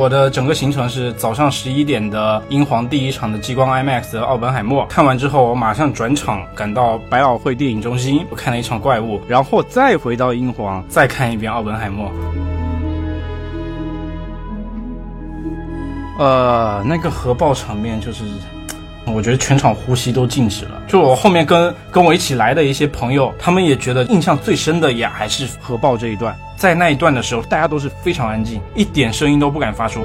我的整个行程是早上十一点的英皇第一场的激光 IMAX 的奥本海默，看完之后我马上转场赶到百老汇电影中心，我看了一场怪物，然后再回到英皇再看一遍奥本海默。呃，那个核爆场面就是。我觉得全场呼吸都静止了。就我后面跟跟我一起来的一些朋友，他们也觉得印象最深的也还是核爆这一段。在那一段的时候，大家都是非常安静，一点声音都不敢发出。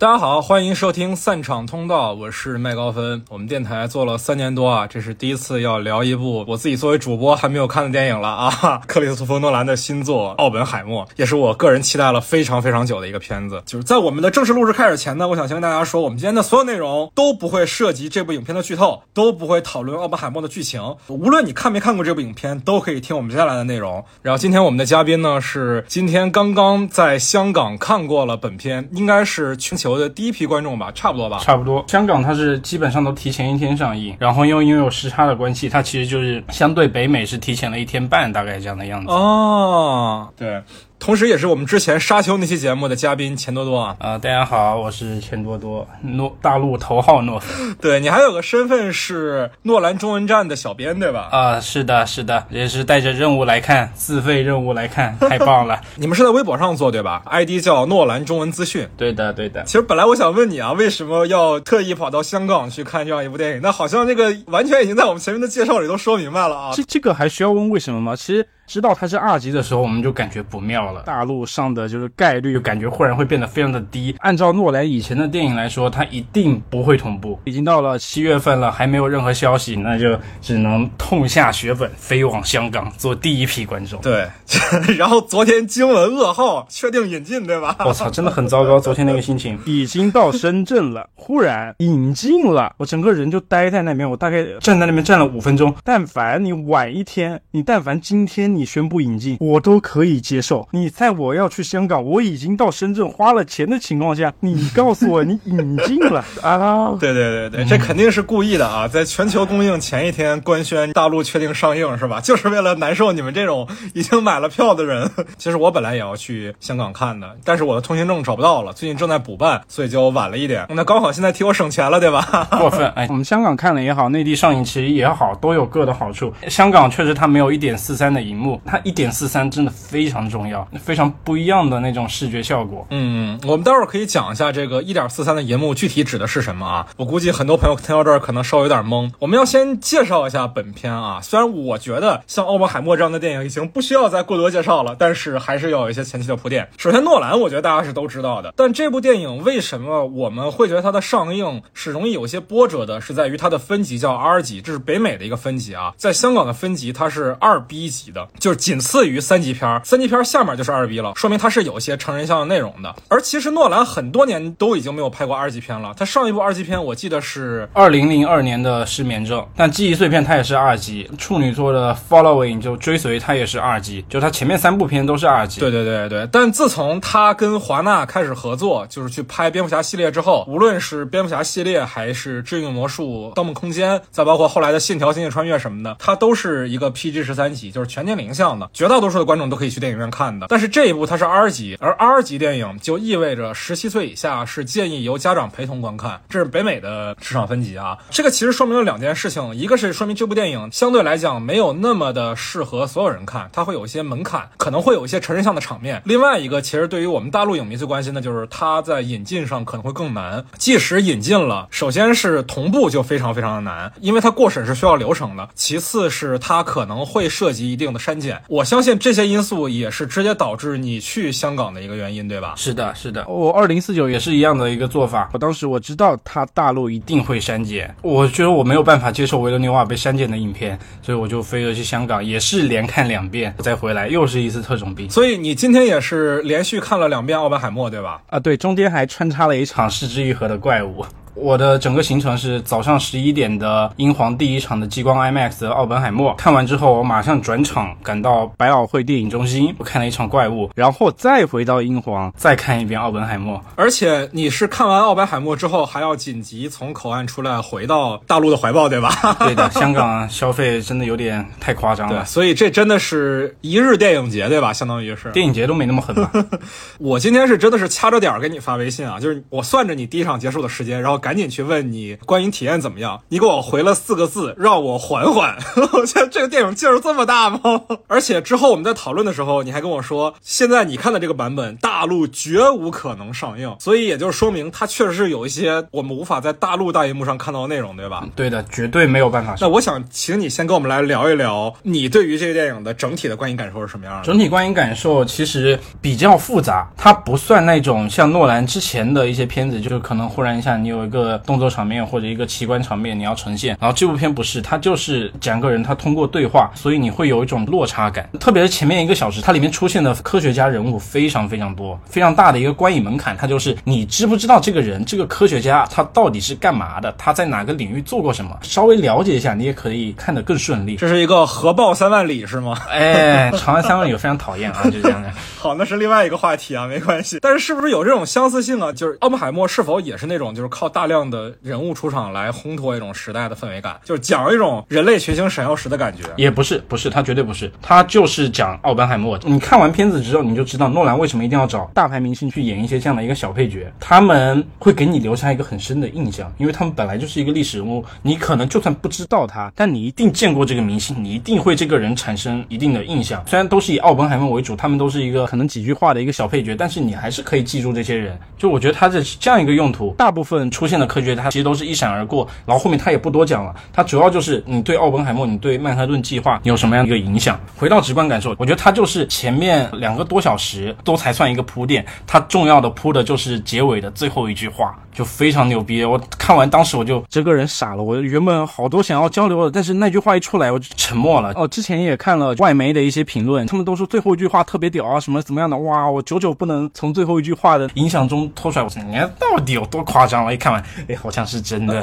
大家好，欢迎收听散场通道，我是麦高芬。我们电台做了三年多啊，这是第一次要聊一部我自己作为主播还没有看的电影了啊！克里斯托弗诺兰的新作《奥本海默》，也是我个人期待了非常非常久的一个片子。就是在我们的正式录制开始前呢，我想先跟大家说，我们今天的所有内容都不会涉及这部影片的剧透，都不会讨论奥本海默的剧情。无论你看没看过这部影片，都可以听我们接下来的内容。然后今天我们的嘉宾呢是今天刚刚在香港看过了本片，应该是全球。的第一批观众吧，差不多吧，差不多。香港它是基本上都提前一天上映，然后因为因为有时差的关系，它其实就是相对北美是提前了一天半，大概这样的样子。哦，对。同时，也是我们之前沙丘那期节目的嘉宾钱多多啊！啊，大家好，我是钱多多，诺大陆头号诺粉。对你还有个身份是诺兰中文站的小编，对吧？啊，是的，是的，也是带着任务来看，自费任务来看，太棒了！你们是在微博上做对吧？ID 叫诺兰中文资讯。对的，对的。其实本来我想问你啊，为什么要特意跑到香港去看这样一部电影？那好像这个完全已经在我们前面的介绍里都说明白了啊。这这个还需要问为什么吗？其实。知道它是二级的时候，我们就感觉不妙了。大陆上的就是概率，感觉忽然会变得非常的低。按照诺兰以前的电影来说，它一定不会同步。已经到了七月份了，还没有任何消息，那就只能痛下血本，飞往香港做第一批观众。对，然后昨天惊闻噩耗，确定引进，对吧？我 操，真的很糟糕。昨天那个心情，已经到深圳了，忽然引进了，我整个人就待在那边。我大概站在那边站了五分钟。但凡你晚一天，你但凡今天你。你宣布引进，我都可以接受。你在我要去香港，我已经到深圳花了钱的情况下，你告诉我你引进了 啊？对对对对，这肯定是故意的啊！在全球公映前一天官宣大陆确定上映是吧？就是为了难受你们这种已经买了票的人。其实我本来也要去香港看的，但是我的通行证找不到了，最近正在补办，所以就晚了一点。那刚好现在替我省钱了，对吧？过分！哎，我们香港看了也好，内地上映其实也好，都有各的好处。香港确实它没有一点四三的荧幕。它一点四三真的非常重要，非常不一样的那种视觉效果。嗯，我们待会儿可以讲一下这个一点四三的银幕具体指的是什么啊？我估计很多朋友听到这儿可能稍微有点懵。我们要先介绍一下本片啊，虽然我觉得像奥本海默这样的电影已经不需要再过多介绍了，但是还是要有一些前期的铺垫。首先，诺兰我觉得大家是都知道的，但这部电影为什么我们会觉得它的上映是容易有些波折的？是在于它的分级叫 R 级，这是北美的一个分级啊，在香港的分级它是二 B 级的，就是仅次于三级片，三级片下面就是二 B 了，说明它是有一些成人向的内容的。而其实诺兰很多年都已经没有拍过二级片了，他上一部二级片我记得是二零零二年的失眠症，但记忆碎片它也是二级，处女座的 Following 就追随它也是二级，就它前面三部片都是二级。对对对对，但自从他跟华纳开始合作，就是去拍蝙蝠侠系列之后，无论是蝙蝠侠系列还是致命魔术、盗梦空间，再包括后来的信条、星际穿越什么的，它都是一个 PG 十三级，就是全年龄向的，绝大多数。的观众都可以去电影院看的，但是这一部它是 R 级，而 R 级电影就意味着十七岁以下是建议由家长陪同观看，这是北美的市场分级啊。这个其实说明了两件事情，一个是说明这部电影相对来讲没有那么的适合所有人看，它会有一些门槛，可能会有一些成人向的场面。另外一个，其实对于我们大陆影迷最关心的就是它在引进上可能会更难，即使引进了，首先是同步就非常非常的难，因为它过审是需要流程的；其次是它可能会涉及一定的删减，我相信。这些因素也是直接导致你去香港的一个原因，对吧？是的，是的，我二零四九也是一样的一个做法。我当时我知道他大陆一定会删减，我觉得我没有办法接受维罗纽瓦被删减的影片，所以我就飞了去香港，也是连看两遍再回来，又是一次特种兵。所以你今天也是连续看了两遍《奥本海默》，对吧？啊，对，中间还穿插了一场失之愈合的怪物。我的整个行程是早上十一点的英皇第一场的激光 IMAX 的奥本海默，看完之后我马上转场赶到百老汇电影中心，我看了一场怪物，然后再回到英皇再看一遍奥本海默。而且你是看完奥本海默之后还要紧急从口岸出来回到大陆的怀抱，对吧？对的，香港消费真的有点太夸张了，所以这真的是一日电影节，对吧？相当于是电影节都没那么狠吧？我今天是真的是掐着点儿给你发微信啊，就是我算着你第一场结束的时间，然后赶紧去问你观影体验怎么样。你给我回了四个字，让我缓缓。我觉得这个电影劲儿这么大吗？而且之后我们在讨论的时候，你还跟我说，现在你看的这个版本，大陆绝无可能上映，所以也就说明它确实是有一些我们无法在大陆大荧幕上看到的内容，对吧？对的，绝对没有办法。那我想请你先跟我们来聊一聊，你对于这个电影的整体的观影感受是什么样的？整体观影感受其实比较复杂，它不算那种像诺兰之前的一些片子，就是可能忽然一下你有一个动作场面或者一个奇观场面你要呈现，然后这部片不是，它就是讲个人他通过对话，所以你会有一种落差感。特别是前面一个小时，它里面出现的科学家人物非常非常多，非常大的一个观影门槛，它就是你知不知道这个人这个科学家他到底是干嘛的，他在哪个领域做过什么，稍微了解一下，你也可以看得更顺利。这是一个核爆三万里是吗？哎，长安三万里我非常讨厌啊，就这样的。好，那是另外一个话题啊，没关系。但是是不是有这种相似性啊？就是奥本海默是否也是那种就是靠大大量的人物出场来烘托一种时代的氛围感，就是讲一种人类群星闪耀时的感觉？也不是，不是，他绝对不是，他就是讲奥本海默。你看完片子之后，你就知道诺兰为什么一定要找大牌明星去演一些这样的一个小配角，他们会给你留下一个很深的印象，因为他们本来就是一个历史人物，你可能就算不知道他，但你一定见过这个明星，你一定会这个人产生一定的印象。虽然都是以奥本海默为主，他们都是一个可能几句话的一个小配角，但是你还是可以记住这些人。就我觉得他的这样一个用途，大部分出现的科学它其实都是一闪而过，然后后面他也不多讲了，他主要就是你对奥本海默，你对曼哈顿计划你有什么样的一个影响？回到直观感受，我觉得他就是前面两个多小时都才算一个铺垫，他重要的铺的就是结尾的最后一句话，就非常牛逼。我看完当时我就这个人傻了，我原本好多想要交流的，但是那句话一出来我就沉默了。哦，之前也看了外媒的一些评论，他们都说最后一句话特别屌啊，什么怎么样的？哇，我久久不能从最后一句话的影响中脱出来。我说你看到底有多夸张？我一看完，哎，好像是真的。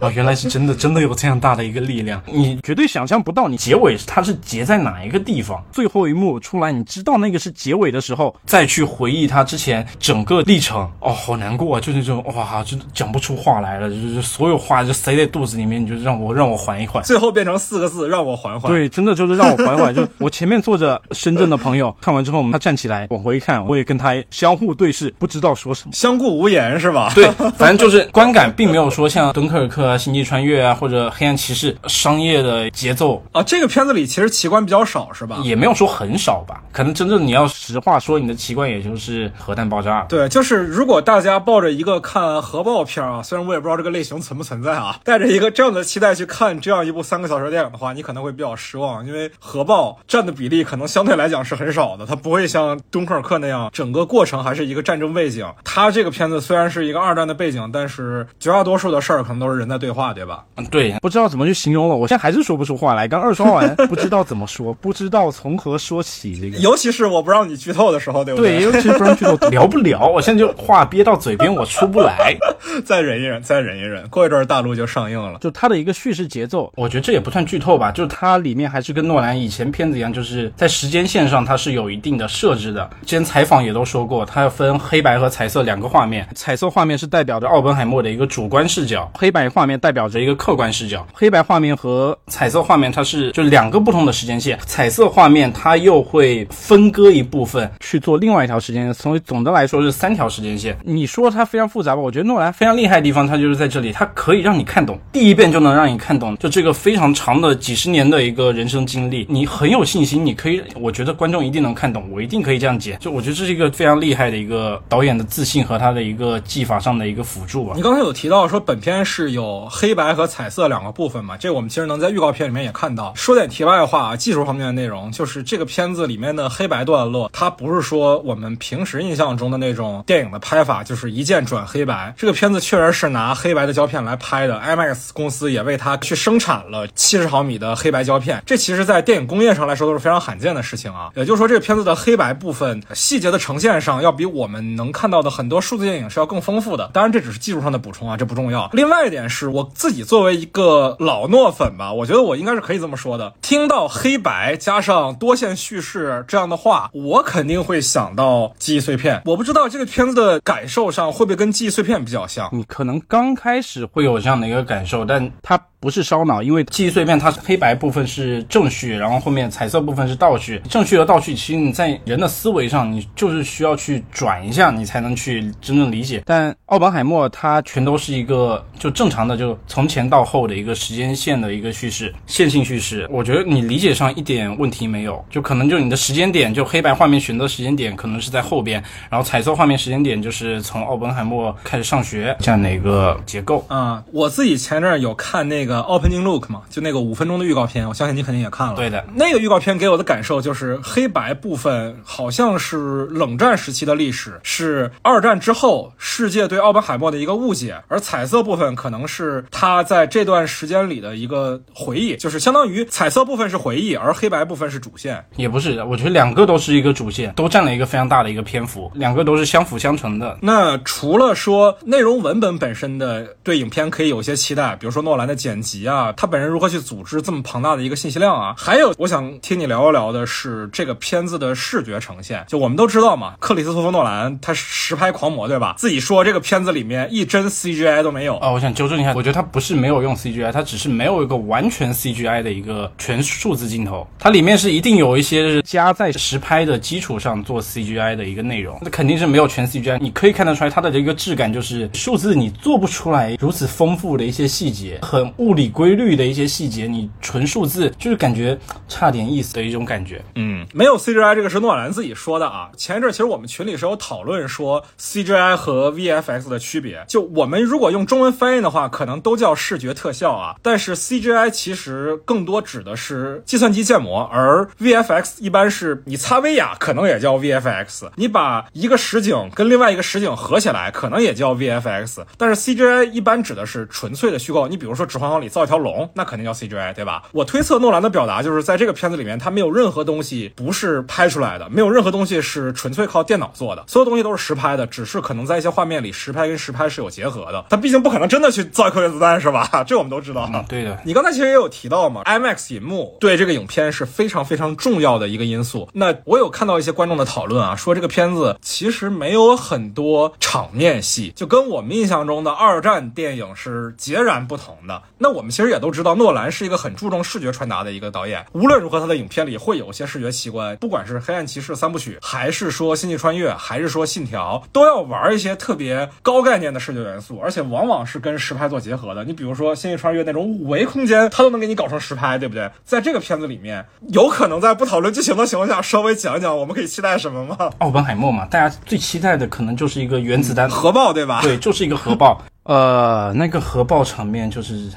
哦，原来是真的，真的有这样大的一个力量，你绝对想象不到。你结尾它是结在哪一个地方？最后一幕出来，你知道那个是结尾的时候，再去回忆他之前整个历程，哦，好难过啊！就那种哇，就讲不出话来了，就是所有话就塞在肚子里面，你就让我让我缓一缓。最后变成四个字，让我缓缓。对，真的就是让我缓缓。就我前面坐着深圳的朋友，看完之后，他站起来往回看，我也跟他相互对视，不知道说什么，相顾无言是吧？对，反正就是观感并没有说像敦刻尔克啊、星际穿越啊或者黑暗骑士商业的节奏啊。这个片子里其实奇观比较少是吧？也没有说很少吧，可能真正你要实话说，你的奇观也就是核弹爆炸。对，就是如果大家抱着一个看核爆片啊，虽然我也不知道这个类型存不存在啊，带着一个这样的期待去看这样一部三个小时电影的话，你可能会比较失望，因为核爆占的比例可能相对来讲是很少的，它不会像敦刻尔克那样，整个过程还是一个战争背景。它这个片子虽然是一个二战的背景，但是绝大多数的事儿可能都是人在对话，对吧？嗯，对，不知道怎么去形容了，我现在还是说不出话来。刚二刷完，不知道怎么说，不知道从何说起。这个，尤其是我不让你剧透的时候，对不对？对，尤其是不让剧透，聊不了。我现在就话憋到嘴边，我出不来。再忍一忍，再忍一忍，过一阵大陆就上映了。就它的一个叙事节奏，我觉得这也不算剧透吧。就是它里面还是跟诺兰以前片子一样，就是在时间线上它是有一定的设置的。之前采访也都说过，它要分黑白和彩色两个画面。彩色画面是代表着奥本海默的一个主观视角，黑白画面代表着一个客观视角。黑白画面和彩色画面它是就两个不同的时间线。彩色画面它又会分割一部分去做另外一条时间线，所以总的来说是三条时间线。你说它非常复杂吧？我觉得诺兰非常厉害的地方，它就是在这里，它可以让你看懂，第一遍就能让你看懂。就这个非常长的几十年的一个人生经历，你很有信心，你可以，我觉得观众一定能看懂，我一定可以这样解。就我觉得这是一个非常厉害的一个导演的自信和他的一个技法上的一个辅助吧。你刚才有提到说本片是有黑白和彩色两个部分嘛？这我们其实能在预告片里面也看到。说点题外话啊，技术方面的内容，就是这个片子里面的黑白段落，它不是说我们平时印象中的那种电影的拍法，就是一键转黑白。这个片子确实是拿黑白的胶片来拍的，IMAX 公司也为它去生产了七十毫米的黑白胶片。这其实，在电影工业上来说都是非常罕见的事情啊。也就是说，这个片子的黑白部分细节的呈现上，要比我们能看到的很多数字电影是要更。更丰富的。当然，这只是技术上的补充啊，这不重要。另外一点是我自己作为一个老诺粉吧，我觉得我应该是可以这么说的：听到黑白加上多线叙事这样的话，我肯定会想到记忆碎片。我不知道这个片子的感受上会不会跟记忆碎片比较像。你可能刚开始会有这样的一个感受，但它。不是烧脑，因为记忆碎片它是黑白部分是正序，然后后面彩色部分是倒序。正序和倒序，其实你在人的思维上，你就是需要去转一下，你才能去真正理解。但奥本海默它全都是一个就正常的，就从前到后的一个时间线的一个叙事，线性叙事。我觉得你理解上一点问题没有，就可能就你的时间点，就黑白画面选择时间点可能是在后边，然后彩色画面时间点就是从奥本海默开始上学这样的一个结构。啊，我自己前阵有看那个。Opening look 嘛，就那个五分钟的预告片，我相信你肯定也看了。对的，那个预告片给我的感受就是黑白部分好像是冷战时期的历史，是二战之后世界对奥本海默的一个误解，而彩色部分可能是他在这段时间里的一个回忆，就是相当于彩色部分是回忆，而黑白部分是主线。也不是，我觉得两个都是一个主线，都占了一个非常大的一个篇幅，两个都是相辅相成的。那除了说内容文本本身的对影片可以有些期待，比如说诺兰的剪。集啊，他本人如何去组织这么庞大的一个信息量啊？还有，我想听你聊一聊的是这个片子的视觉呈现。就我们都知道嘛，克里斯托弗诺兰他实拍狂魔，对吧？自己说这个片子里面一帧 CGI 都没有啊。我想纠正一下，我觉得他不是没有用 CGI，他只是没有一个完全 CGI 的一个全数字镜头。它里面是一定有一些加在实拍的基础上做 CGI 的一个内容，那肯定是没有全 CGI。你可以看得出来，它的这个质感就是数字，你做不出来如此丰富的一些细节，很物。理规律的一些细节，你纯数字就是感觉差点意思的一种感觉。嗯，没有 CGI 这个是诺兰自己说的啊。前一阵其实我们群里是有讨论说 CGI 和 VFX 的区别。就我们如果用中文翻译的话，可能都叫视觉特效啊。但是 CGI 其实更多指的是计算机建模，而 VFX 一般是你擦威亚可能也叫 VFX，你把一个实景跟另外一个实景合起来可能也叫 VFX。但是 CGI 一般指的是纯粹的虚构。你比如说《指环王》里。造一条龙，那肯定叫 CGI，对吧？我推测诺兰的表达就是在这个片子里面，他没有任何东西不是拍出来的，没有任何东西是纯粹靠电脑做的，所有东西都是实拍的，只是可能在一些画面里实拍跟实拍是有结合的。他毕竟不可能真的去造一颗原子弹，是吧？这我们都知道。对的。你刚才其实也有提到嘛，IMAX 银幕对这个影片是非常非常重要的一个因素。那我有看到一些观众的讨论啊，说这个片子其实没有很多场面戏，就跟我们印象中的二战电影是截然不同的。那我们其实也都知道，诺兰是一个很注重视觉传达的一个导演。无论如何，他的影片里会有一些视觉奇观，不管是《黑暗骑士》三部曲，还是说《星际穿越》，还是说《信条》，都要玩一些特别高概念的视觉元素，而且往往是跟实拍做结合的。你比如说《星际穿越》那种五维空间，他都能给你搞成实拍，对不对？在这个片子里面，有可能在不讨论剧情的情况下，稍微讲一讲我们可以期待什么吗？奥本海默嘛，大家最期待的可能就是一个原子弹核爆，对吧？对，就是一个核爆。呃，那个核爆场面就是。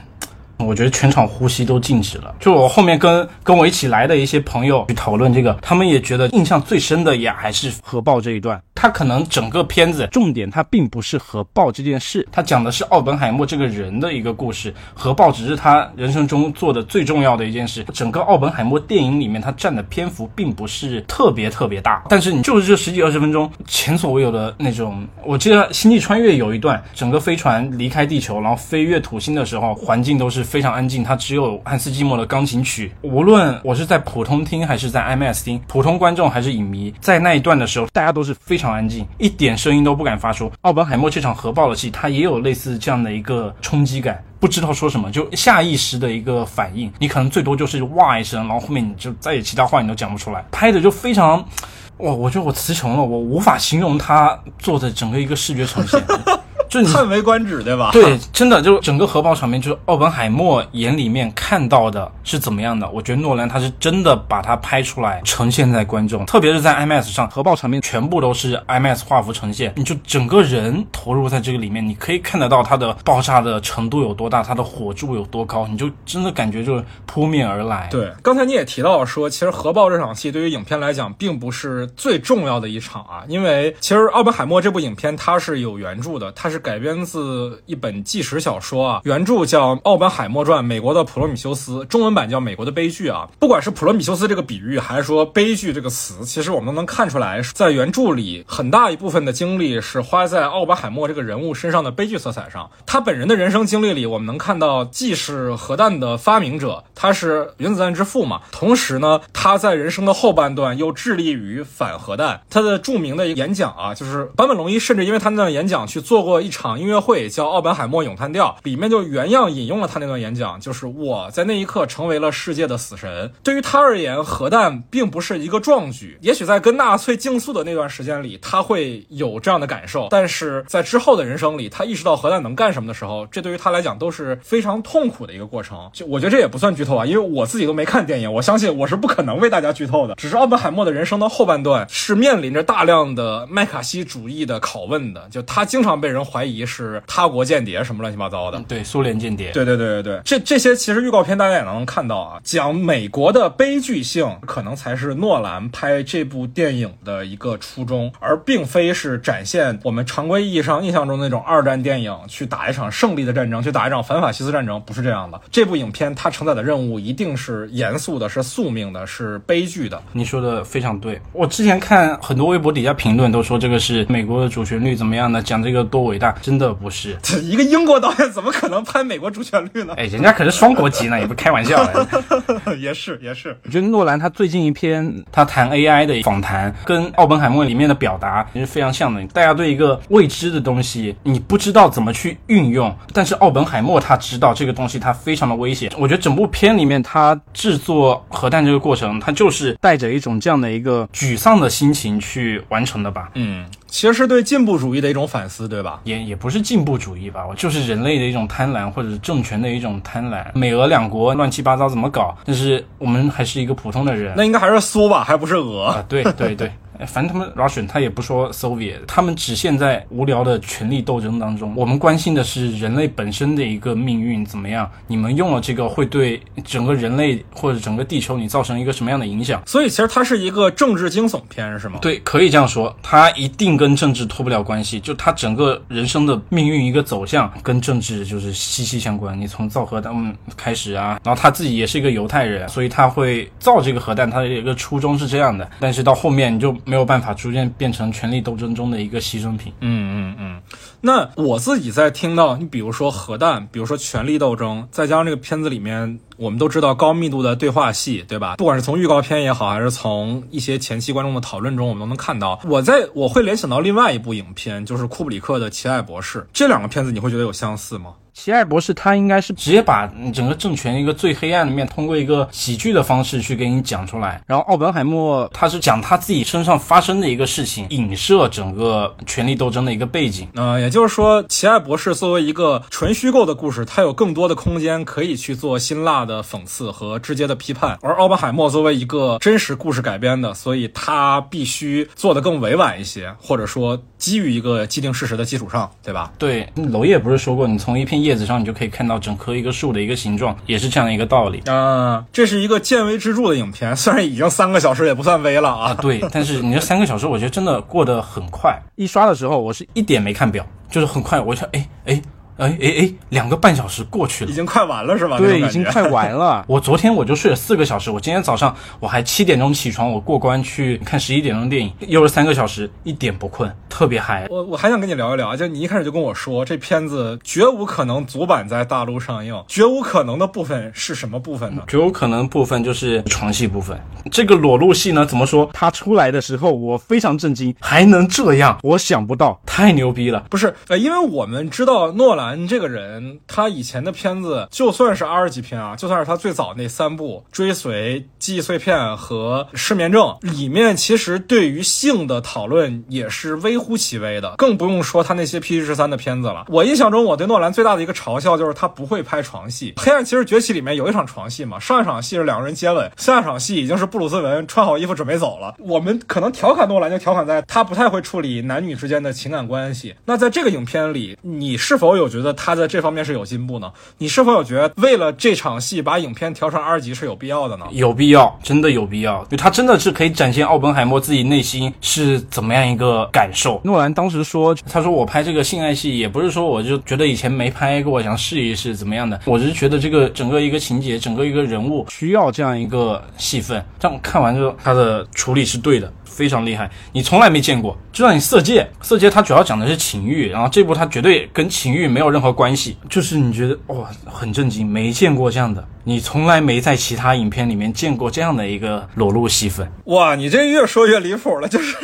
我觉得全场呼吸都静止了。就我后面跟跟我一起来的一些朋友去讨论这个，他们也觉得印象最深的也还是核爆这一段。他可能整个片子重点，他并不是核爆这件事，他讲的是奥本海默这个人的一个故事。核爆只是他人生中做的最重要的一件事。整个奥本海默电影里面，他占的篇幅并不是特别特别大，但是你就是这十几二十分钟，前所未有的那种。我记得《星际穿越》有一段，整个飞船离开地球，然后飞越土星的时候，环境都是非常安静，它只有汉斯季默的钢琴曲。无论我是在普通听还是在 IMAX 听，普通观众还是影迷，在那一段的时候，大家都是非常。安静，一点声音都不敢发出。奥本海默这场核爆的戏，它也有类似这样的一个冲击感，不知道说什么，就下意识的一个反应。你可能最多就是哇一声，然后后面你就再也其他话你都讲不出来。拍的就非常，哇，我觉得我词穷了，我无法形容他做的整个一个视觉呈现。就叹为观止，对吧？对，真的就是整个核爆场面，就是奥本海默眼里面看到的是怎么样的？我觉得诺兰他是真的把它拍出来，呈现在观众，特别是在 IMAX 上，核爆场面全部都是 IMAX 画幅呈现，你就整个人投入在这个里面，你可以看得到它的爆炸的程度有多大，它的火柱有多高，你就真的感觉就是扑面而来。对，刚才你也提到说，其实核爆这场戏对于影片来讲并不是最重要的一场啊，因为其实奥本海默这部影片它是有原著的，它是。是改编自一本纪实小说啊，原著叫《奥本海默传：美国的普罗米修斯》，中文版叫《美国的悲剧》啊。不管是普罗米修斯这个比喻，还是说悲剧这个词，其实我们都能看出来，在原著里很大一部分的精力是花在奥本海默这个人物身上的悲剧色彩上。他本人的人生经历里，我们能看到，既是核弹的发明者，他是原子弹之父嘛，同时呢，他在人生的后半段又致力于反核弹。他的著名的演讲啊，就是坂本龙一，甚至因为他那段演讲去做过一场音乐会，叫《奥本海默咏叹调》，里面就原样引用了他那段演讲，就是我在那一刻成为了世界的死神。对于他而言，核弹并不是一个壮举，也许在跟纳粹竞速的那段时间里，他会有这样的感受，但是在之后的人生里，他意识到核弹能干什么的时候，这对于他来讲都是非常痛苦的一个过程。就我觉得这也不算剧透啊，因为我自己都没看电影，我相信我是不可能为大家剧透的。只是奥本海默的人生的后半段是面临着大量的麦卡锡主义的拷问的，就他经常被人怀疑是他国间谍什么乱七八糟的。对，苏联间谍。对对对对对，这这些其实预告片大家也能看到啊，讲美国的悲剧性，可能才是诺兰拍这部电影的一个初衷，而并非是展现我们常规意义上印象中那种二战电影去打一场胜利的战争，去打一场反法西斯战争，不是这样的。这部影片它承载的任务一定是严肃的，是宿命的，是悲剧的。你说的非常对，我之前看很多微博底下评论都说这个是美国的主旋律怎么样的，讲这个多伟大，真的不是。这 一个英国导演怎么可能拍美国主旋律呢？哎，人家可是双国籍呢，也不开玩笑。也是也是，我觉得诺兰他最近一篇他谈 AI 的访谈，跟奥本海默里面的表达也是非常像的。大家对一个未知的东西，你不知道怎么去运用，但是奥本海默他知道这个东西它非常的危险。我觉得整部片里面他制作核弹这个过程，他就是带着一种这样的一个沮丧的心情去完成的吧。嗯，其实是对进步主义的一种反思，对吧？也也不是进步主义吧，我就是人类的一种贪婪，或者是政权的一种贪婪。美俄两国乱七八糟怎么搞？但是我们还是一个普通的人。那应该还是苏吧，还不是俄。啊，对对对。反正他们 Russian 他也不说 Soviet，他们只限在无聊的权力斗争当中。我们关心的是人类本身的一个命运怎么样？你们用了这个会对整个人类或者整个地球你造成一个什么样的影响？所以其实它是一个政治惊悚片，是吗？对，可以这样说，它一定跟政治脱不了关系。就它整个人生的命运一个走向跟政治就是息息相关。你从造核弹开始啊，然后他自己也是一个犹太人，所以他会造这个核弹，他的一个初衷是这样的。但是到后面你就。没有办法逐渐变成权力斗争中的一个牺牲品。嗯嗯嗯。那我自己在听到你比如说核弹，比如说权力斗争，再加上这个片子里面，我们都知道高密度的对话戏，对吧？不管是从预告片也好，还是从一些前期观众的讨论中，我们都能看到。我在我会联想到另外一部影片，就是库布里克的《奇爱博士》。这两个片子你会觉得有相似吗？奇爱博士他应该是直接把整个政权一个最黑暗的面，通过一个喜剧的方式去给你讲出来。然后奥本海默他是讲他自己身上发生的一个事情，影射整个权力斗争的一个背景。呃，也就是说，奇爱博士作为一个纯虚构的故事，它有更多的空间可以去做辛辣的讽刺和直接的批判。而奥本海默作为一个真实故事改编的，所以他必须做得更委婉一些，或者说基于一个既定事实的基础上，对吧？对，娄烨不是说过，你从一片叶子上，你就可以看到整棵一个树的一个形状，也是这样的一个道理啊。这是一个见微知著的影片，虽然已经三个小时，也不算微了啊。对，但是你这三个小时，我觉得真的过得很快。一刷的时候，我是一点没看表，就是很快，我想，哎哎。哎哎哎，两个半小时过去了，已经快完了是吧？对，已经快完了。我昨天我就睡了四个小时，我今天早上我还七点钟起床，我过关去看十一点钟的电影，又是三个小时，一点不困，特别嗨。我我还想跟你聊一聊，就你一开始就跟我说，这片子绝无可能足版在大陆上映，绝无可能的部分是什么部分呢？绝无可能部分就是床戏部分。这个裸露戏呢，怎么说？它出来的时候我非常震惊，还能这样，我想不到，太牛逼了。不是，呃，因为我们知道诺兰兰这个人。他以前的片子，就算是 R 级片啊，就算是他最早那三部《追随》《记忆碎片》和《失眠症》里面，其实对于性的讨论也是微乎其微的，更不用说他那些 PG 十三的片子了。我印象中，我对诺兰最大的一个嘲笑就是他不会拍床戏。《黑暗骑士崛起》里面有一场床戏嘛，上一场戏是两个人接吻，下一场戏已经是布鲁斯文穿好衣服准备走了。我们可能调侃诺兰，就调侃在他不太会处理男女之间的情感关系。那在这个影片里，你是否有觉觉得他在这方面是有进步呢？你是否有觉得为了这场戏把影片调成二级是有必要的呢？有必要，真的有必要，因为他真的是可以展现奥本海默自己内心是怎么样一个感受。诺兰当时说，他说我拍这个性爱戏也不是说我就觉得以前没拍过，想试一试怎么样的，我只是觉得这个整个一个情节，整个一个人物需要这样一个戏份。这样看完之后，他的处理是对的。非常厉害，你从来没见过。就像你《色戒》，《色戒》它主要讲的是情欲，然后这部它绝对跟情欲没有任何关系。就是你觉得哇，很震惊，没见过这样的，你从来没在其他影片里面见过这样的一个裸露戏份。哇，你这越说越离谱了，就是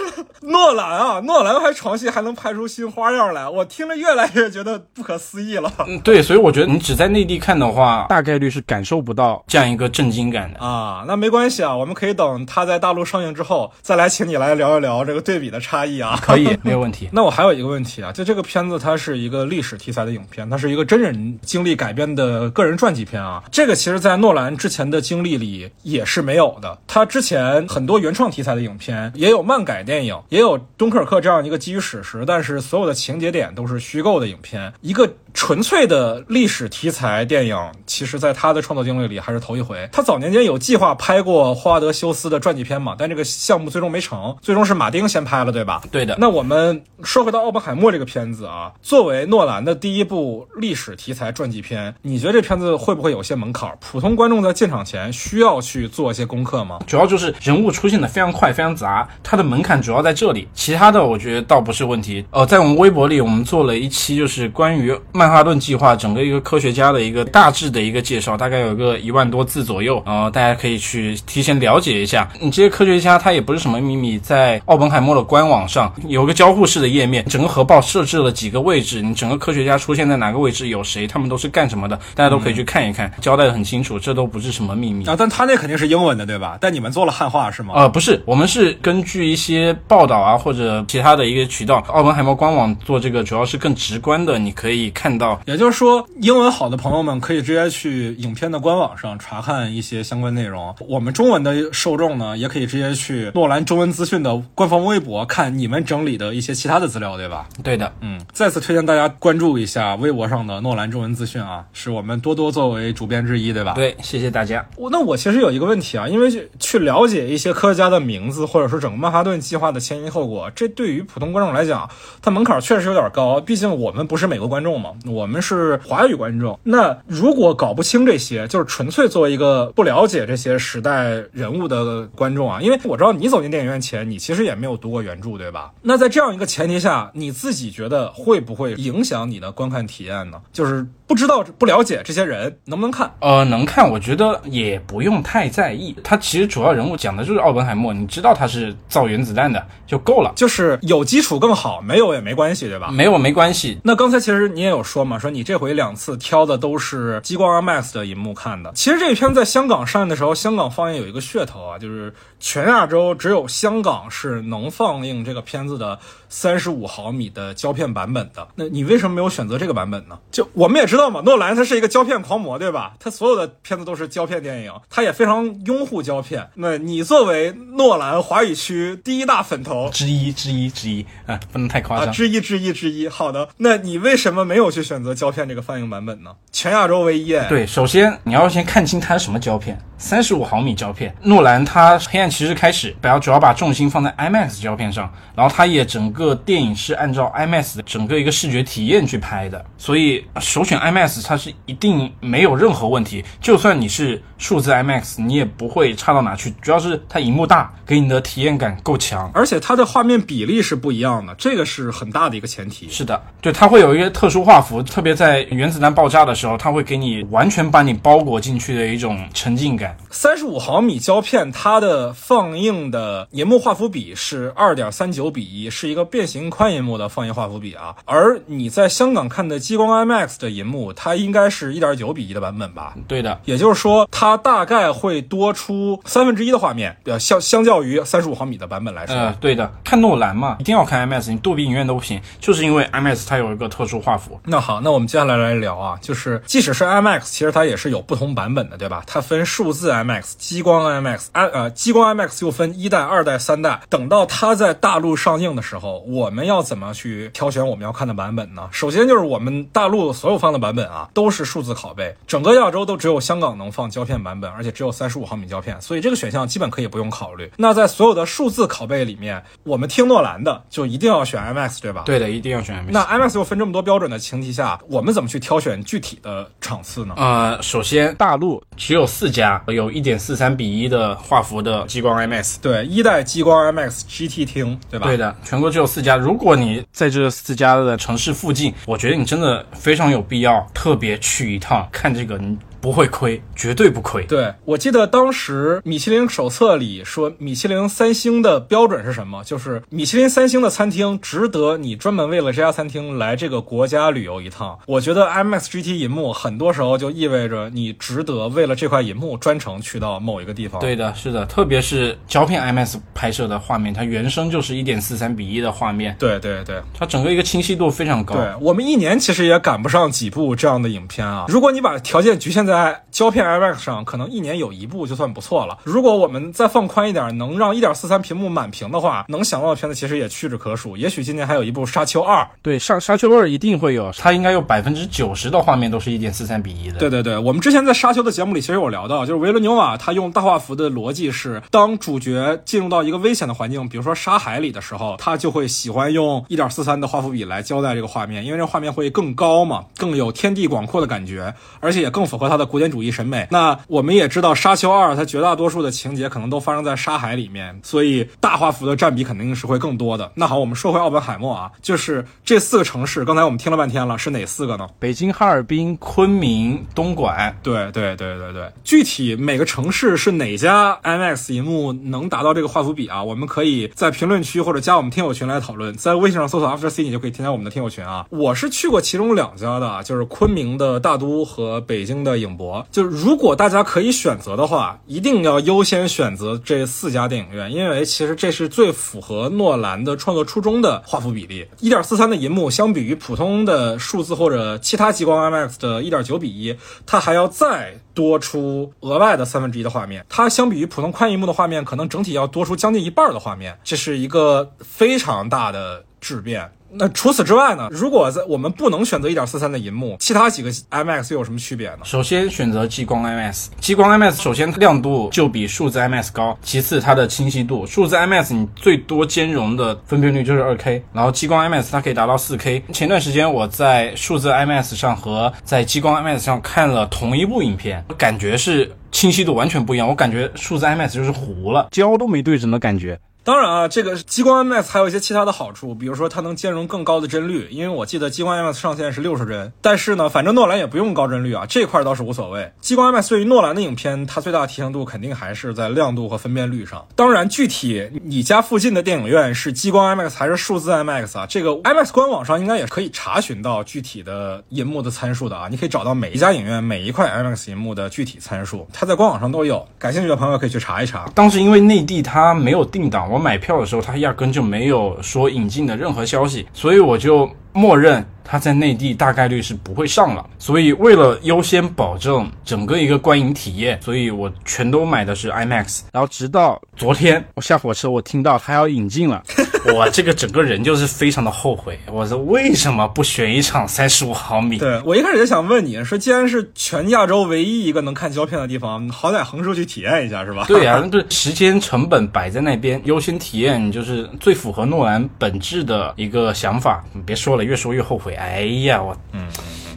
诺兰啊，诺兰拍床戏还能拍出新花样来，我听着越来越觉得不可思议了。嗯，对，所以我觉得你只在内地看的话，大概率是感受不到这样一个震惊感的啊。那没关系啊，我们可以等它在大陆上映之后再来请。你来聊一聊这个对比的差异啊，可以，没有问题。那我还有一个问题啊，就这个片子它是一个历史题材的影片，它是一个真人经历改编的个人传记片啊。这个其实，在诺兰之前的经历里也是没有的。他之前很多原创题材的影片，也有漫改电影，也有《敦刻尔克》这样一个基于史实，但是所有的情节点都是虚构的影片。一个纯粹的历史题材电影，其实在他的创作经历里还是头一回。他早年间有计划拍过霍华德·休斯的传记片嘛，但这个项目最终没成。最终是马丁先拍了，对吧？对的。那我们说回到《奥本海默》这个片子啊，作为诺兰的第一部历史题材传记片，你觉得这片子会不会有些门槛？普通观众在进场前需要去做一些功课吗？主要就是人物出现的非常快、非常杂，它的门槛主要在这里。其他的我觉得倒不是问题。呃，在我们微博里，我们做了一期就是关于曼哈顿计划整个一个科学家的一个大致的一个介绍，大概有个一万多字左右，然后大家可以去提前了解一下。你这些科学家他也不是什么秘密。在奥本海默的官网上有个交互式的页面，整个核爆设置了几个位置，你整个科学家出现在哪个位置，有谁，他们都是干什么的，大家都可以去看一看，交代的很清楚，这都不是什么秘密啊。但他那肯定是英文的，对吧？但你们做了汉化是吗？呃，不是，我们是根据一些报道啊或者其他的一个渠道，奥本海默官网做这个，主要是更直观的，你可以看到。也就是说，英文好的朋友们可以直接去影片的官网上查看一些相关内容。我们中文的受众呢，也可以直接去诺兰中文。资讯的官方微博看你们整理的一些其他的资料，对吧？对的，嗯，再次推荐大家关注一下微博上的诺兰中文资讯啊，是我们多多作为主编之一，对吧？对，谢谢大家。我那我其实有一个问题啊，因为去了解一些科学家的名字，或者说整个曼哈顿计划的前因后果，这对于普通观众来讲，它门槛确实有点高。毕竟我们不是美国观众嘛，我们是华语观众。那如果搞不清这些，就是纯粹作为一个不了解这些时代人物的观众啊，因为我知道你走进电影院。前你其实也没有读过原著，对吧？那在这样一个前提下，你自己觉得会不会影响你的观看体验呢？就是不知道、不了解这些人能不能看？呃，能看，我觉得也不用太在意。他其实主要人物讲的就是奥本海默，你知道他是造原子弹的就够了。就是有基础更好，没有也没关系，对吧？没有没关系。那刚才其实你也有说嘛，说你这回两次挑的都是激光 IMAX 的银幕看的。其实这片在香港上映的时候，香港放映有一个噱头啊，就是全亚洲只有香。港是能放映这个片子的三十五毫米的胶片版本的，那你为什么没有选择这个版本呢？就我们也知道嘛，诺兰他是一个胶片狂魔，对吧？他所有的片子都是胶片电影，他也非常拥护胶片。那你作为诺兰华语区第一大粉头之一之一之一啊，不能太夸张，之一之一之一。好的，那你为什么没有去选择胶片这个放映版本呢？全亚洲唯一。对，首先你要先看清它是什么胶片，三十五毫米胶片。诺兰他《黑暗骑士》开始，不要主要把。重心放在 IMAX 胶片上，然后它也整个电影是按照 IMAX 的整个一个视觉体验去拍的，所以首选 IMAX 它是一定没有任何问题。就算你是数字 IMAX，你也不会差到哪去。主要是它荧幕大，给你的体验感够强，而且它的画面比例是不一样的，这个是很大的一个前提。是的，对，它会有一些特殊画幅，特别在原子弹爆炸的时候，它会给你完全把你包裹进去的一种沉浸感。三十五毫米胶片，它的放映的银幕。画幅比是二点三九比一，是一个变形宽银幕的放映画幅比啊。而你在香港看的激光 IMAX 的银幕，它应该是一点九比一的版本吧？对的，也就是说，它大概会多出三分之一的画面，呃，相相较于三十五毫米的版本来说。呃，对的。看诺兰嘛，一定要看 IMAX，你杜比影院都不行，就是因为 IMAX 它有一个特殊画幅。那好，那我们接下来来聊啊，就是即使是 IMAX，其实它也是有不同版本的，对吧？它分数字 IMAX、激光 IMAX、I 呃激光 IMAX 又分一代、二代、三代。等到它在大陆上映的时候，我们要怎么去挑选我们要看的版本呢？首先就是我们大陆所有放的版本啊，都是数字拷贝，整个亚洲都只有香港能放胶片版本，而且只有三十五毫米胶片，所以这个选项基本可以不用考虑。那在所有的数字拷贝里面，我们听诺兰的就一定要选 IMAX，对吧？对的，一定要选 IMAX。那 IMAX 又分这么多标准的前提下，我们怎么去挑选具体的场次呢？呃，首先大陆只有四家有一点四三比一的画幅的激光 IMAX。对，一代在激光 MX GT 厅，对吧？对的，全国只有四家。如果你在这四家的城市附近，我觉得你真的非常有必要特别去一趟看这个。你不会亏，绝对不亏。对我记得当时米其林手册里说，米其林三星的标准是什么？就是米其林三星的餐厅值得你专门为了这家餐厅来这个国家旅游一趟。我觉得 IMAX GT 银幕很多时候就意味着你值得为了这块银幕专程去到某一个地方。对的，是的，特别是胶片 IMAX 拍摄的画面，它原生就是一点四三比一的画面。对对对，它整个一个清晰度非常高。对我们一年其实也赶不上几部这样的影片啊。如果你把条件局限在在胶片 IMAX 上，可能一年有一部就算不错了。如果我们再放宽一点，能让1.43屏幕满屏的话，能想到的片子其实也屈指可数。也许今年还有一部《沙丘二》。对，上《沙丘二》一定会有，它应该有百分之九十的画面都是一点四三比一的。对对对，我们之前在《沙丘》的节目里其实有聊到，就是维伦纽瓦他用大画幅的逻辑是，当主角进入到一个危险的环境，比如说沙海里的时候，他就会喜欢用1.43的画幅比来交代这个画面，因为这画面会更高嘛，更有天地广阔的感觉，而且也更符合他的古典主义。审美，那我们也知道《沙丘二》它绝大多数的情节可能都发生在沙海里面，所以大画幅的占比肯定是会更多的。那好，我们说回奥本海默啊，就是这四个城市，刚才我们听了半天了，是哪四个呢？北京、哈尔滨、昆明、东莞。对对对对对，具体每个城市是哪家 IMAX 银幕能达到这个画幅比啊？我们可以在评论区或者加我们听友群来讨论，在微信上搜索 After C，你就可以添加我们的听友群啊。我是去过其中两家的，就是昆明的大都和北京的影博。就是如果大家可以选择的话，一定要优先选择这四家电影院，因为其实这是最符合诺兰的创作初衷的画幅比例。一点四三的银幕相比于普通的数字或者其他激光 IMAX 的一点九比一，它还要再多出额外的三分之一的画面。它相比于普通宽银幕的画面，可能整体要多出将近一半的画面，这是一个非常大的质变。那除此之外呢？如果在我们不能选择一点四三的银幕，其他几个 IMAX 又有什么区别呢？首先选择激光 IMAX，激光 IMAX 首先亮度就比数字 IMAX 高，其次它的清晰度，数字 IMAX 你最多兼容的分辨率就是二 K，然后激光 IMAX 它可以达到四 K。前段时间我在数字 IMAX 上和在激光 IMAX 上看了同一部影片，感觉是清晰度完全不一样，我感觉数字 IMAX 就是糊了，焦都没对准的感觉。当然啊，这个激光 IMAX 还有一些其他的好处，比如说它能兼容更高的帧率，因为我记得激光 IMAX 上限是六十帧。但是呢，反正诺兰也不用高帧率啊，这块倒是无所谓。激光 IMAX 对于诺兰的影片，它最大的提升度肯定还是在亮度和分辨率上。当然，具体你家附近的电影院是激光 IMAX 还是数字 IMAX 啊？这个 IMAX 官网上应该也可以查询到具体的银幕的参数的啊。你可以找到每一家影院每一块 IMAX 银幕的具体参数，它在官网上都有。感兴趣的朋友可以去查一查。当时因为内地它没有定档，我买票的时候。他压根就没有说引进的任何消息，所以我就默认。它在内地大概率是不会上了，所以为了优先保证整个一个观影体验，所以我全都买的是 IMAX。然后直到昨天我下火车，我听到它要引进了，我这个整个人就是非常的后悔。我说为什么不选一场三十五毫米？对我一开始就想问你说，既然是全亚洲唯一一个能看胶片的地方，好歹横竖去体验一下是吧？对呀，对，时间成本摆在那边，优先体验就是最符合诺兰本质的一个想法。你别说了，越说越后悔。哎呀，我嗯。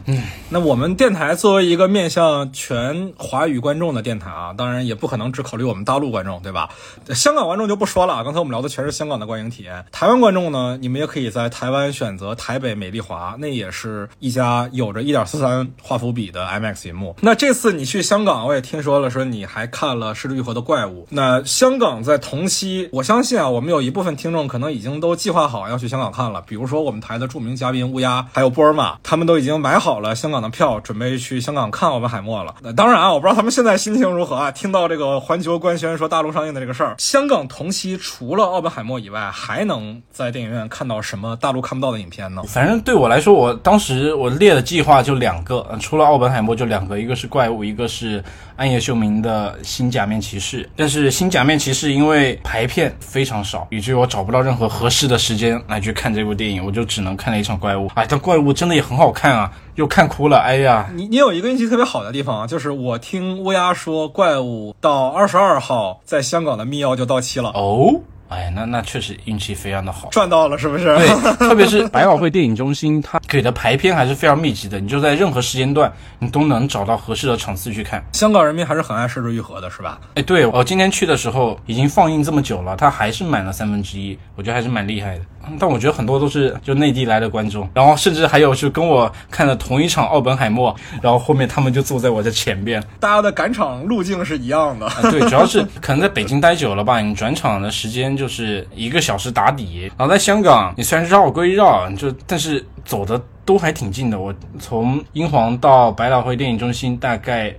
嗯，那我们电台作为一个面向全华语观众的电台啊，当然也不可能只考虑我们大陆观众，对吧？香港观众就不说了，刚才我们聊的全是香港的观影体验。台湾观众呢，你们也可以在台湾选择台北美丽华，那也是一家有着一点四三画幅比的 IMAX 银幕。那这次你去香港，我也听说了，说你还看了《失之愈合的怪物》。那香港在同期，我相信啊，我们有一部分听众可能已经都计划好要去香港看了，比如说我们台的著名嘉宾乌鸦，还有波尔玛，他们都已经买好。好了香港的票，准备去香港看奥本海默了。那当然啊，我不知道他们现在心情如何啊。听到这个环球官宣说大陆上映的这个事儿，香港同期除了奥本海默以外，还能在电影院看到什么大陆看不到的影片呢？反正对我来说，我当时我列的计划就两个，除了奥本海默就两个，一个是怪物，一个是暗夜秀明的新假面骑士。但是新假面骑士因为排片非常少，以至于我找不到任何合适的时间来去看这部电影，我就只能看了一场怪物。哎，但怪物真的也很好看啊，又看哭了。哎呀，你你有一个运气特别好的地方啊，就是我听乌鸦说，怪物到二十二号在香港的密钥就到期了，哦，哎，那那确实运气非常的好。赚到了是不是？对，特别是百老汇电影中心，它给的排片还是非常密集的，你就在任何时间段，你都能找到合适的场次去看。香港人民还是很爱失之愈合的，是吧？哎，对我今天去的时候已经放映这么久了，它还是满了三分之一，我觉得还是蛮厉害的。嗯但我觉得很多都是就内地来的观众，然后甚至还有是跟我看了同一场奥本海默，然后后面他们就坐在我的前边。大家的赶场路径是一样的。啊，对，主要是可能在北京待久了吧，你转场的时间就是一个小时打底，然后在香港你虽然绕归绕，就但是走的都还挺近的。我从英皇到百老汇电影中心大概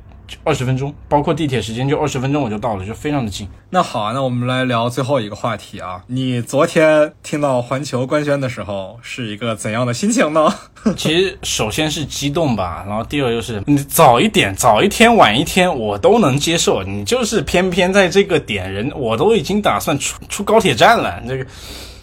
二十分钟，包括地铁时间就二十分钟我就到了，就非常的近。那好啊，那我们来聊最后一个话题啊。你昨天听到环球官宣的时候是一个怎样的心情呢？其实首先是激动吧，然后第二就是你早一点、早一天、晚一天我都能接受，你就是偏偏在这个点人，我都已经打算出出高铁站了，这个，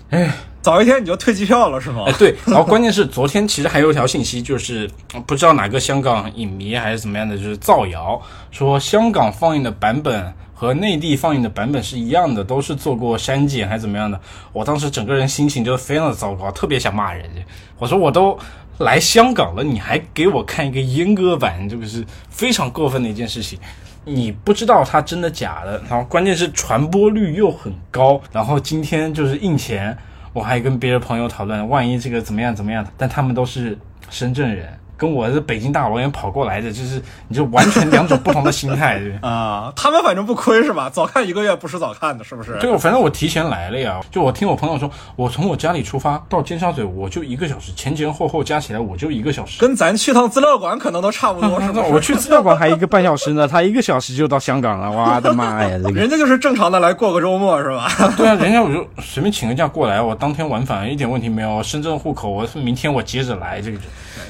哎。早一天你就退机票了是吗哎，？对，然后关键是昨天其实还有一条信息，就是不知道哪个香港影迷还是怎么样的，就是造谣说香港放映的版本和内地放映的版本是一样的，都是做过删减还是怎么样的。我当时整个人心情就非常的糟糕，特别想骂人家。我说我都来香港了，你还给我看一个阉割版，这个是非常过分的一件事情。你不知道它真的假的，然后关键是传播率又很高，然后今天就是印钱。我还跟别的朋友讨论，万一这个怎么样怎么样，但他们都是深圳人，跟我是北京大老远跑过来的，就是你就完全两种不同的心态，对？啊，他们反正不亏是吧？早看一个月不是早看的，是不是？对，反正我提前来了呀。就我听我朋友说，我从我家里出发到尖沙咀，我就一个小时，前前后后加起来我就一个小时。跟咱去趟资料馆可能都差不多，是吧？我去资料馆还一个半小时呢，他一个小时就到香港了，我的妈呀，这个。人家就是正常的来过个周末是吧？对啊，人家我就随便请个假过来，我当天往返一点问题没有。深圳户口，我明天我接着来，这个就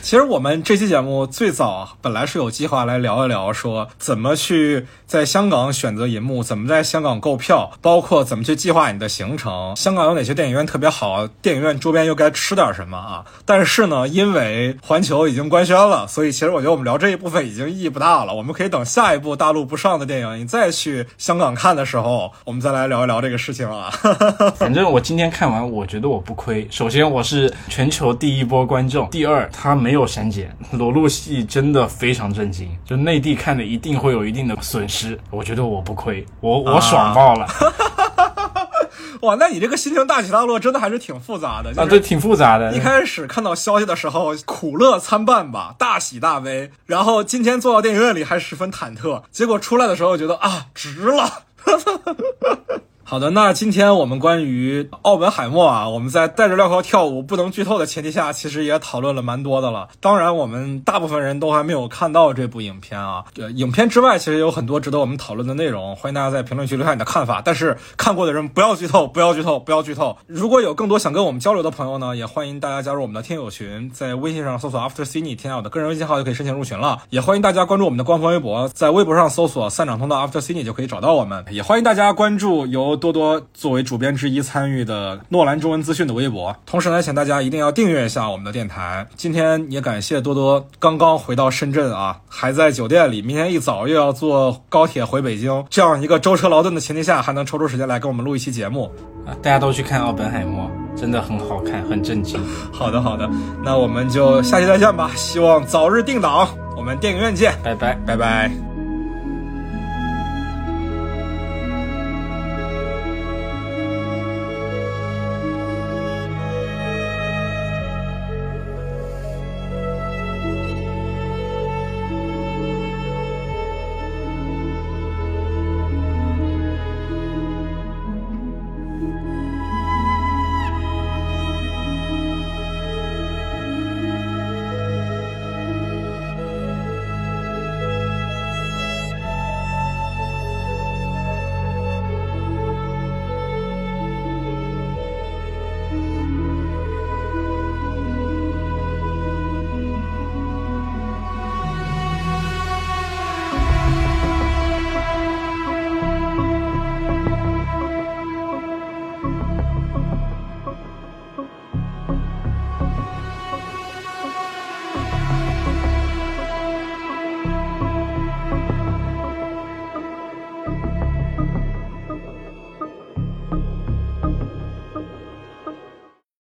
其实我们这期节目最早本来是有计划来聊一聊，说怎么去在香港选择银幕，怎么在香港购票，包括怎么去计划你的行程。香港有哪些电影院特别好，电影院周边又该吃点什么啊？但是呢，因为环球已经官宣了，所以其实我觉得我们聊这一部分已经意义不大了。我们可以等下一部大陆不上的电影，你再去香港看的时候，我们再来聊一聊这个事情啊。反正我今天看完，我觉得我不亏。首先，我是全球第一波观众；第二，它没有删减，裸露戏真的非常震惊。就内地看的一定会有一定的损失，我觉得我不亏，我我爽爆了 哇，那你这个心情大起大落，真的还是挺复杂的。就是、啊！对挺复杂的一。开始看到消息的时候，苦乐参半吧，大喜大悲。然后今天坐到电影院里还十分忐忑，结果出来的时候觉得啊，值了。好的，那今天我们关于奥本海默啊，我们在带着镣铐跳舞不能剧透的前提下，其实也讨论了蛮多的了。当然，我们大部分人都还没有看到这部影片啊。呃，影片之外，其实有很多值得我们讨论的内容，欢迎大家在评论区留下你的看法。但是看过的人不要剧透，不要剧透，不要剧透。如果有更多想跟我们交流的朋友呢，也欢迎大家加入我们的听友群，在微信上搜索 After Cine，添加我的个人微信号就可以申请入群了。也欢迎大家关注我们的官方微博，在微博上搜索“散场通道 After Cine” 就可以找到我们。也欢迎大家关注由由多多作为主编之一参与的诺兰中文资讯的微博。同时呢，请大家一定要订阅一下我们的电台。今天也感谢多多刚刚回到深圳啊，还在酒店里，明天一早又要坐高铁回北京，这样一个舟车劳顿的前提下，还能抽出时间来跟我们录一期节目。啊大家都去看奥本海默，真的很好看，很震惊。好的，好的，那我们就下期再见吧，希望早日定档，我们电影院见，拜拜。拜拜。